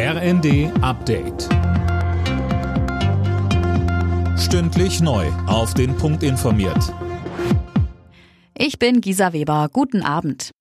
RND Update. Stündlich neu. Auf den Punkt informiert. Ich bin Gisa Weber. Guten Abend.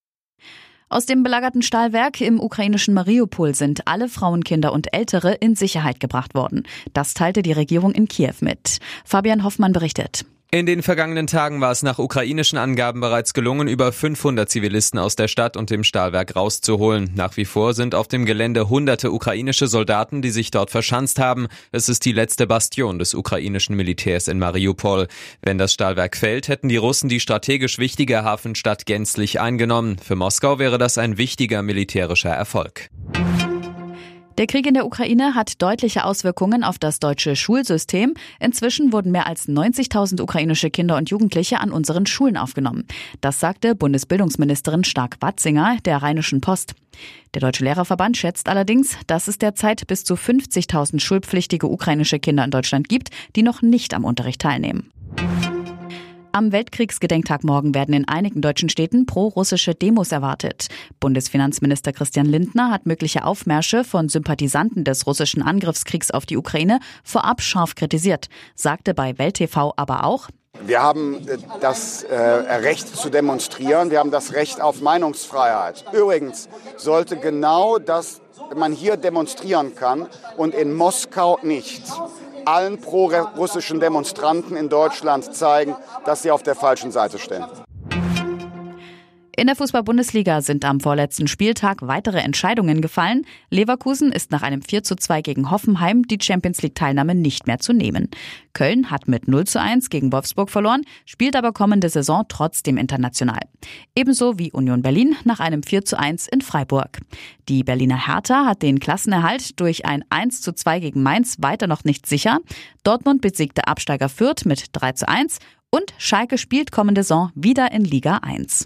Aus dem belagerten Stahlwerk im ukrainischen Mariupol sind alle Frauen, Kinder und Ältere in Sicherheit gebracht worden. Das teilte die Regierung in Kiew mit. Fabian Hoffmann berichtet. In den vergangenen Tagen war es nach ukrainischen Angaben bereits gelungen, über 500 Zivilisten aus der Stadt und dem Stahlwerk rauszuholen. Nach wie vor sind auf dem Gelände hunderte ukrainische Soldaten, die sich dort verschanzt haben. Es ist die letzte Bastion des ukrainischen Militärs in Mariupol. Wenn das Stahlwerk fällt, hätten die Russen die strategisch wichtige Hafenstadt gänzlich eingenommen. Für Moskau wäre das ein wichtiger militärischer Erfolg. Der Krieg in der Ukraine hat deutliche Auswirkungen auf das deutsche Schulsystem. Inzwischen wurden mehr als 90.000 ukrainische Kinder und Jugendliche an unseren Schulen aufgenommen. Das sagte Bundesbildungsministerin Stark-Watzinger der Rheinischen Post. Der Deutsche Lehrerverband schätzt allerdings, dass es derzeit bis zu 50.000 schulpflichtige ukrainische Kinder in Deutschland gibt, die noch nicht am Unterricht teilnehmen. Am Weltkriegsgedenktag morgen werden in einigen deutschen Städten pro-russische Demos erwartet. Bundesfinanzminister Christian Lindner hat mögliche Aufmärsche von Sympathisanten des russischen Angriffskriegs auf die Ukraine vorab scharf kritisiert, sagte bei Welt TV aber auch, wir haben äh, das äh, Recht zu demonstrieren, wir haben das Recht auf Meinungsfreiheit. Übrigens sollte genau das man hier demonstrieren kann und in Moskau nicht allen pro-russischen Demonstranten in Deutschland zeigen, dass sie auf der falschen Seite stehen. In der Fußball-Bundesliga sind am vorletzten Spieltag weitere Entscheidungen gefallen. Leverkusen ist nach einem 4 zu 2 gegen Hoffenheim die Champions League-Teilnahme nicht mehr zu nehmen. Köln hat mit 0 zu 1 gegen Wolfsburg verloren, spielt aber kommende Saison trotzdem international. Ebenso wie Union Berlin nach einem 4 zu 1 in Freiburg. Die Berliner Hertha hat den Klassenerhalt durch ein 1 zu 2 gegen Mainz weiter noch nicht sicher. Dortmund besiegte Absteiger Fürth mit 3 zu 1 und Schalke spielt kommende Saison wieder in Liga 1.